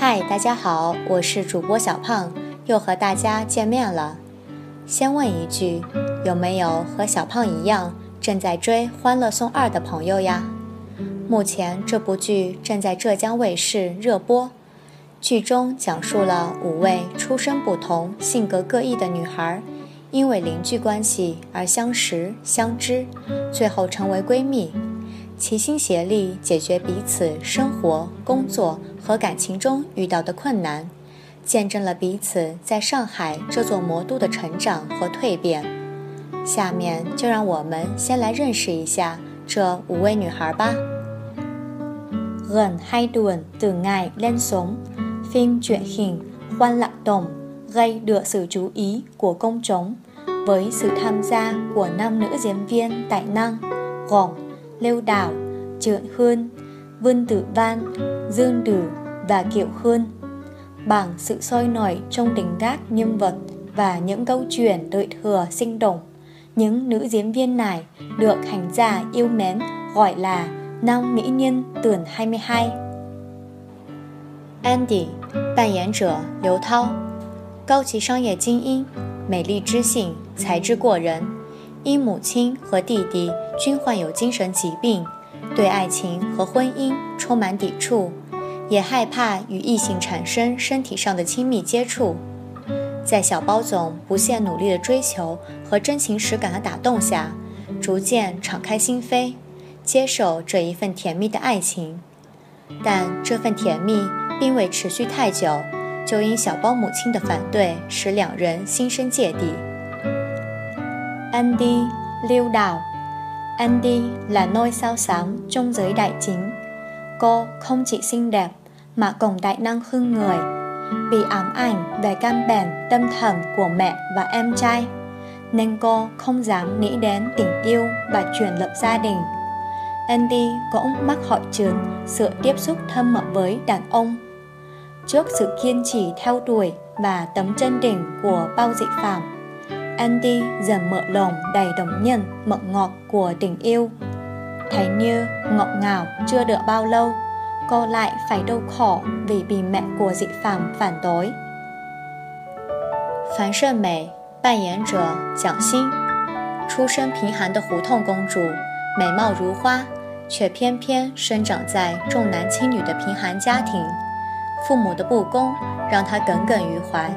嗨，大家好，我是主播小胖，又和大家见面了。先问一句，有没有和小胖一样正在追《欢乐颂二》的朋友呀？目前这部剧正在浙江卫视热播。剧中讲述了五位出身不同、性格各异的女孩，因为邻居关系而相识相知，最后成为闺蜜。齐心协力解决彼此生活、工作和感情中遇到的困难，见证了彼此在上海这座魔都的成长和蜕变。下面就让我们先来认识一下这五位女孩吧。Gần hai tuần từ ngày lên sóng, phim truyền hình Khoan Lạc Đồng gây được sự chú ý của công chúng với sự tham gia của năm nữ diễn viên tài năng gồm Lêu Đào, Trượn Hương, Vân Tử Văn, Dương Tử và Kiều Hương. Bằng sự sôi nổi trong tình các nhân vật và những câu chuyện đợi thừa sinh động, những nữ diễn viên này được hành giả yêu mến gọi là năm mỹ nhân tuyển 22. Andy 扮演者刘涛，高级商业精英，美丽知性，才智过人。因母亲和弟弟 均患有精神疾病，对爱情和婚姻充满抵触，也害怕与异性产生身体上的亲密接触。在小包总不懈努力的追求和真情实感的打动下，逐渐敞开心扉，接受这一份甜蜜的爱情。但这份甜蜜并未持续太久，就因小包母亲的反对，使两人心生芥蒂。Andy Liêu Đào Andy là ngôi sao sáng trong giới đại chính. Cô không chỉ xinh đẹp mà còn đại năng hơn người. Bị ám ảnh về căn bản tâm thần của mẹ và em trai, nên cô không dám nghĩ đến tình yêu và truyền lập gia đình. Andy cũng mắc hội chứng sự tiếp xúc thân mật với đàn ông. Trước sự kiên trì theo đuổi và tấm chân đỉnh của bao dị phạm, Andy dần mở lòng đầy đồng nhân mận ngọt của tình yêu. Thấy như ngọt ngào chưa được bao lâu, cô lại phải đau khổ vì bị mẹ của dị phạm phản đối. 樊胜美扮演者蒋欣，出身贫寒的胡同公主，美貌如花，却偏偏生长在重男轻女的贫寒家庭，父母的不公让她耿耿于怀。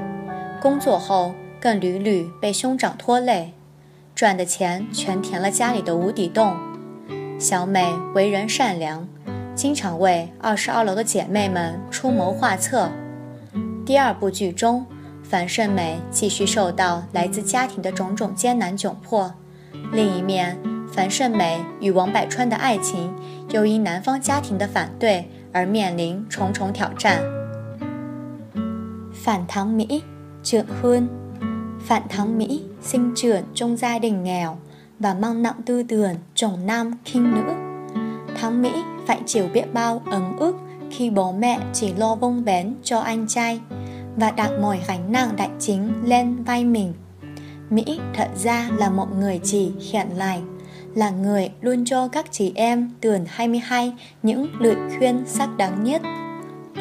工作后。 更屡屡被兄长拖累，赚的钱全填了家里的无底洞。小美为人善良，经常为二十二楼的姐妹们出谋划策。第二部剧中，樊胜美继续受到来自家庭的种种艰难窘迫。另一面，樊胜美与王百川的爱情又因男方家庭的反对而面临重重挑战。反唐米，Trượng Hương Phạm Thắng Mỹ sinh trưởng trong gia đình nghèo và mang nặng tư tưởng chồng nam khinh nữ. Thắng Mỹ phải chịu biết bao ấm ức khi bố mẹ chỉ lo vông bén cho anh trai và đặt mọi gánh nặng đại chính lên vai mình. Mỹ thật ra là một người chị hiện lại, là người luôn cho các chị em tuyển 22 những lời khuyên sắc đáng nhất.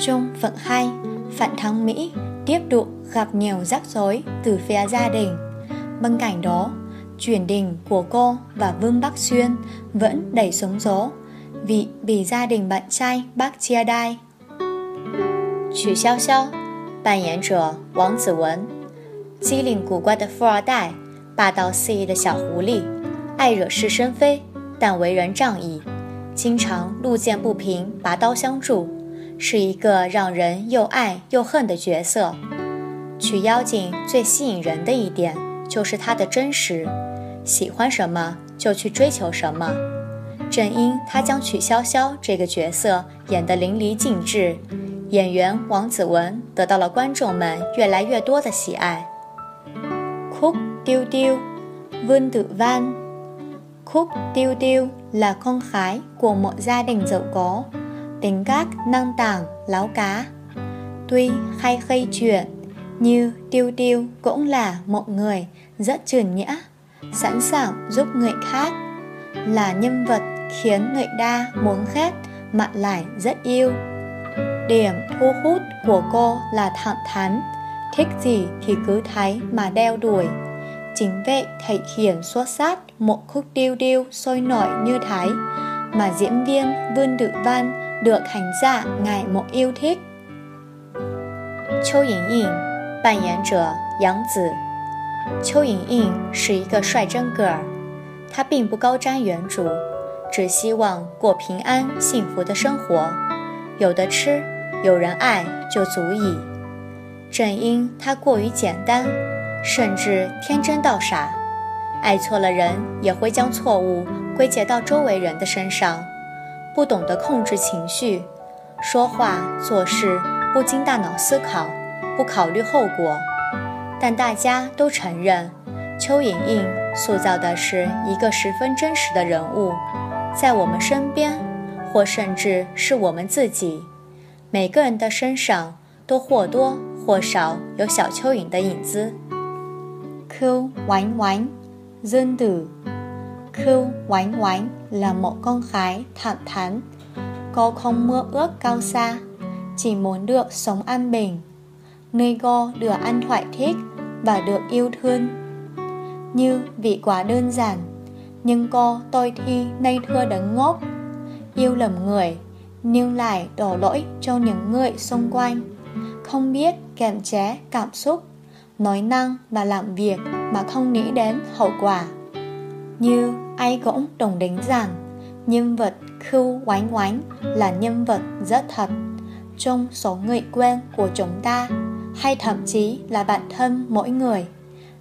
Trong phận 2, Phạm Thắng Mỹ tiếp tục gặp nhiều rắc rối từ phía gia đình. Bên cạnh đó, chuyển đình của cô và Vương Bắc Xuyên vẫn đầy sống gió vì bị gia đình bạn trai bác chia đai. 曲筱绡扮演者王子文，机灵古怪的富二代，霸道肆意的小狐狸，爱惹是生非，但为人仗义，经常路见不平拔刀相助。 是一个让人又爱又恨的角色。曲妖精最吸引人的一点就是她的真实，喜欢什么就去追求什么。正因她将曲筱绡这个角色演得淋漓尽致，演员王子文得到了观众们越来越多的喜爱。Khúc Tiêu Tiêu, Vương Tử Văn Khúc Tiêu Tiêu là con gái của một gia đình giàu có. Tính các năng tàng, láo cá. Tuy hay gây chuyện, như Tiêu Tiêu cũng là một người rất trường nhã, sẵn sàng giúp người khác, là nhân vật khiến người đa muốn khét mà lại rất yêu. Điểm thu hút của cô là thẳng thắn, thích gì thì cứ thấy mà đeo đuổi. Chính vậy thể hiện xuất sắc một khúc điêu điêu sôi nổi như thái mà diễn viên Vương Tử Văn được khán giả ngày một yêu thích. 邱莹莹扮演者杨紫。邱莹莹是一个率真 girl，她并不高瞻远瞩，只希望过平安幸福的生活，有的吃，有人爱就足矣。正因她过于简单，甚至天真到傻，爱错了人也会将错误归结到周围人的身上，不懂得控制情绪，说话做事。不经大脑思考，不考虑后果，但大家都承认，邱莹莹塑造的是一个十分真实的人物，在我们身边，或甚至是我们自己，每个人的身上都或多或少有小蚯蚓的影子。Khưu Oánh Oánh Dương Tử Khưu Oánh Oánh là một con gái thẳng thắn, cô không mơ ước cao xa chỉ muốn được sống an bình, nơi cô được ăn thoải thích và được yêu thương. Như vị quá đơn giản, nhưng cô tôi thi nay thưa đấng ngốc, yêu lầm người nhưng lại đổ lỗi cho những người xung quanh, không biết kèm chế cảm xúc, nói năng và làm việc mà không nghĩ đến hậu quả Như ai cũng đồng đánh rằng nhân vật Khưu Oánh Oánh là nhân vật rất thật trong số người quen của chúng ta hay thậm chí là bản thân mỗi người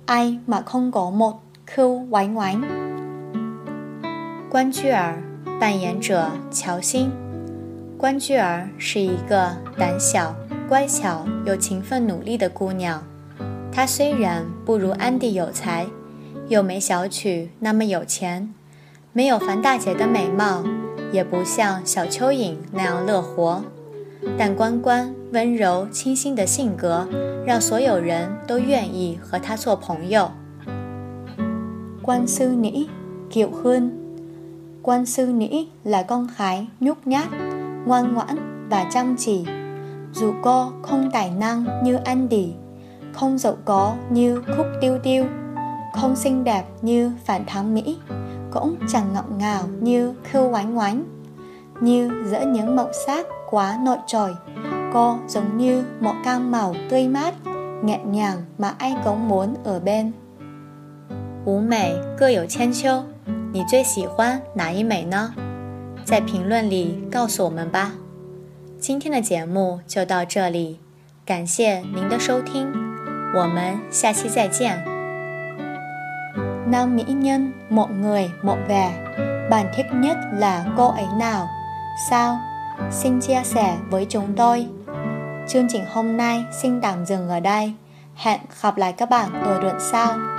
ai mà không có một khưu oánh oánh 关雎尔扮演者乔欣。关雎尔是一个胆小、乖巧又勤奋努力的姑娘。她虽然不如安迪有才， 又没小曲那么有钱，没有樊大姐的美貌，也不像小蚯蚓那样乐活。但关关温柔清新的性格，让所有人都愿意和他做朋友。Quan sư Nĩ Kiều Hương Quan sư Nĩ là con gái nhút nhát, ngoan ngoãn và chăm chỉ. Dù cô không tài năng như Andy, không giàu có như Khúc Tiêu Tiêu, không xinh đẹp như Phản Thắng Mỹ, cũng chẳng ngọt ngào như Khưu Oánh Oánh. Như giữa những màu sắc quá nội trội Cô giống như một cam màu tươi mát Nhẹ nhàng mà ai cũng muốn ở bên 五美各有千秋，你最喜欢哪一美呢？在评论里告诉我们吧。今天的节目就到这里，感谢您的收听，我们下期再见。 Nam mỹ nhân một người một vẻ, bạn thích nhất là cô ấy nào? Sao? xin chia sẻ với chúng tôi. Chương trình hôm nay xin tạm dừng ở đây. Hẹn gặp lại các bạn ở đoạn sau.